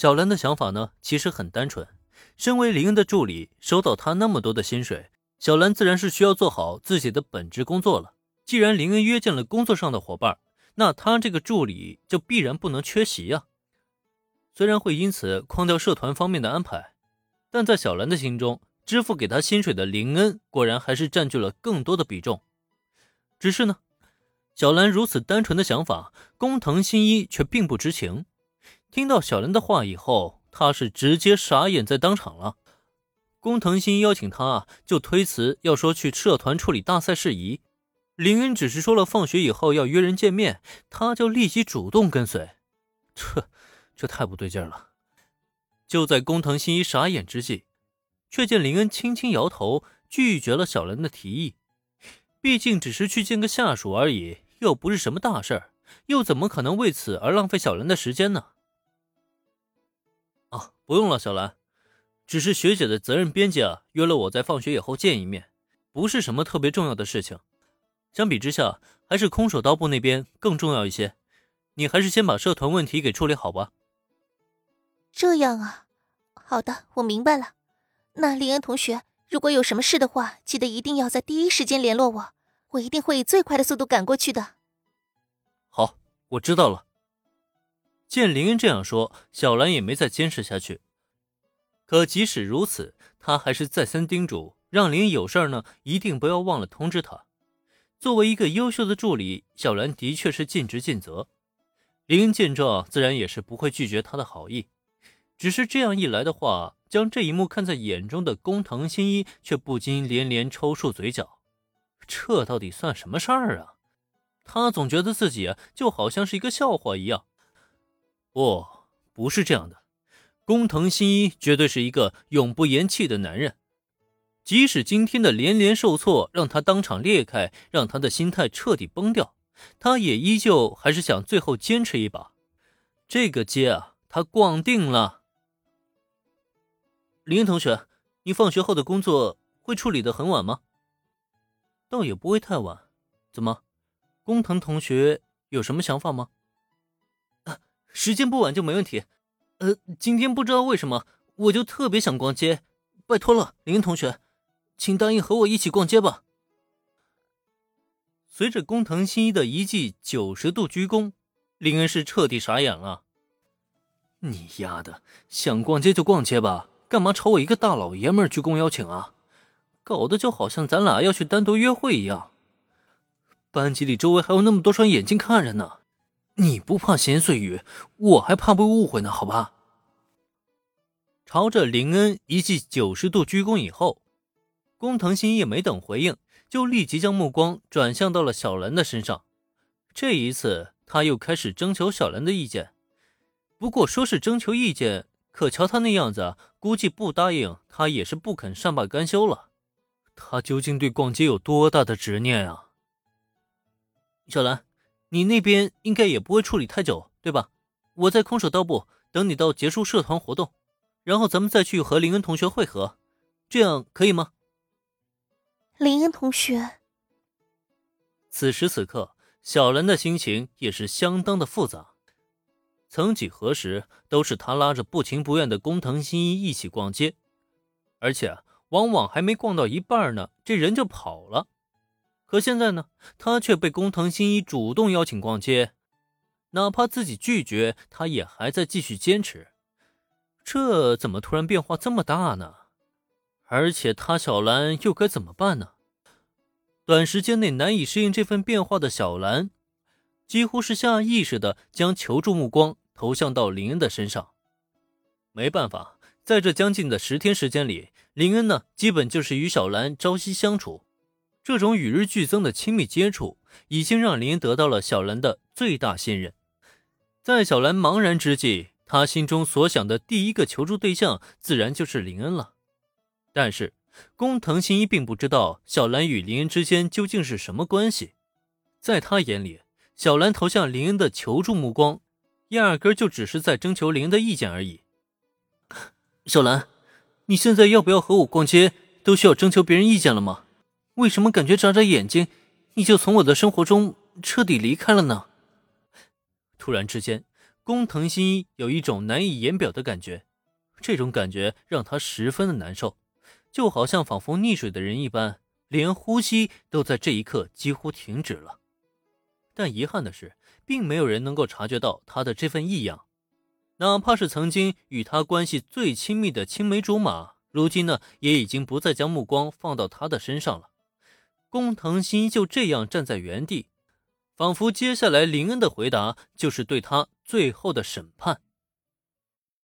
小兰的想法呢，其实很单纯。身为林恩的助理，收到他那么多的薪水，小兰自然是需要做好自己的本职工作了。既然林恩约见了工作上的伙伴，那他这个助理就必然不能缺席呀。虽然会因此框掉社团方面的安排，但在小兰的心中，支付给他薪水的林恩果然还是占据了更多的比重。只是呢，小兰如此单纯的想法，工藤新一却并不知情。听到小兰的话以后，他是直接傻眼在当场了。工藤新邀请他，就推辞要说去社团处理大赛事宜。林恩只是说了放学以后要约人见面，他就立即主动跟随。这，这太不对劲了。就在工藤新一傻眼之际，却见林恩轻轻摇头，拒绝了小兰的提议。毕竟只是去见个下属而已，又不是什么大事儿，又怎么可能为此而浪费小兰的时间呢？啊，不用了，小兰，只是学姐的责任编辑啊约了我在放学以后见一面，不是什么特别重要的事情。相比之下，还是空手道部那边更重要一些。你还是先把社团问题给处理好吧。这样啊，好的，我明白了。那林恩同学，如果有什么事的话，记得一定要在第一时间联络我，我一定会以最快的速度赶过去的。好，我知道了。见林恩这样说，小兰也没再坚持下去。可即使如此，她还是再三叮嘱，让林恩有事呢，一定不要忘了通知他。作为一个优秀的助理，小兰的确是尽职尽责。林恩见状，自然也是不会拒绝他的好意。只是这样一来的话，将这一幕看在眼中的工藤新一却不禁连连抽搐嘴角。这到底算什么事儿啊？他总觉得自己，就好像是一个笑话一样。不，不是这样的。工藤新一绝对是一个永不言弃的男人，即使今天的连连受挫让他当场裂开，让他的心态彻底崩掉，他也依旧还是想最后坚持一把。这个街啊，他逛定了。林同学，你放学后的工作会处理的很晚吗？倒也不会太晚。怎么，工藤同学有什么想法吗？时间不晚就没问题，呃，今天不知道为什么我就特别想逛街，拜托了，林同学，请答应和我一起逛街吧。随着工藤新一的一记九十度鞠躬，林恩是彻底傻眼了。你丫的，想逛街就逛街吧，干嘛朝我一个大老爷们鞠躬邀请啊？搞得就好像咱俩要去单独约会一样。班级里周围还有那么多双眼睛看着呢。你不怕闲碎语，我还怕被误会呢，好吧？朝着林恩一记九十度鞠躬以后，工藤新一没等回应，就立即将目光转向到了小兰的身上。这一次，他又开始征求小兰的意见。不过说是征求意见，可瞧他那样子，估计不答应他也是不肯善罢甘休了。他究竟对逛街有多大的执念啊？小兰。你那边应该也不会处理太久，对吧？我在空手道部等你到结束社团活动，然后咱们再去和林恩同学会合，这样可以吗？林恩同学，此时此刻，小兰的心情也是相当的复杂。曾几何时，都是他拉着不情不愿的工藤新一一起逛街，而且往往还没逛到一半呢，这人就跑了。可现在呢，他却被工藤新一主动邀请逛街，哪怕自己拒绝，他也还在继续坚持。这怎么突然变化这么大呢？而且他小兰又该怎么办呢？短时间内难以适应这份变化的小兰，几乎是下意识的将求助目光投向到林恩的身上。没办法，在这将近的十天时间里，林恩呢，基本就是与小兰朝夕相处。这种与日俱增的亲密接触，已经让林恩得到了小兰的最大信任。在小兰茫然之际，他心中所想的第一个求助对象，自然就是林恩了。但是，工藤新一并不知道小兰与林恩之间究竟是什么关系。在他眼里，小兰投向林恩的求助目光，压根就只是在征求林恩的意见而已。小兰，你现在要不要和我逛街，都需要征求别人意见了吗？为什么感觉眨眨眼睛，你就从我的生活中彻底离开了呢？突然之间，工藤新一有一种难以言表的感觉，这种感觉让他十分的难受，就好像仿佛溺水的人一般，连呼吸都在这一刻几乎停止了。但遗憾的是，并没有人能够察觉到他的这份异样，哪怕是曾经与他关系最亲密的青梅竹马，如今呢，也已经不再将目光放到他的身上了。工藤新一就这样站在原地。仿佛接下来林恩的回答就是对他最后的审判。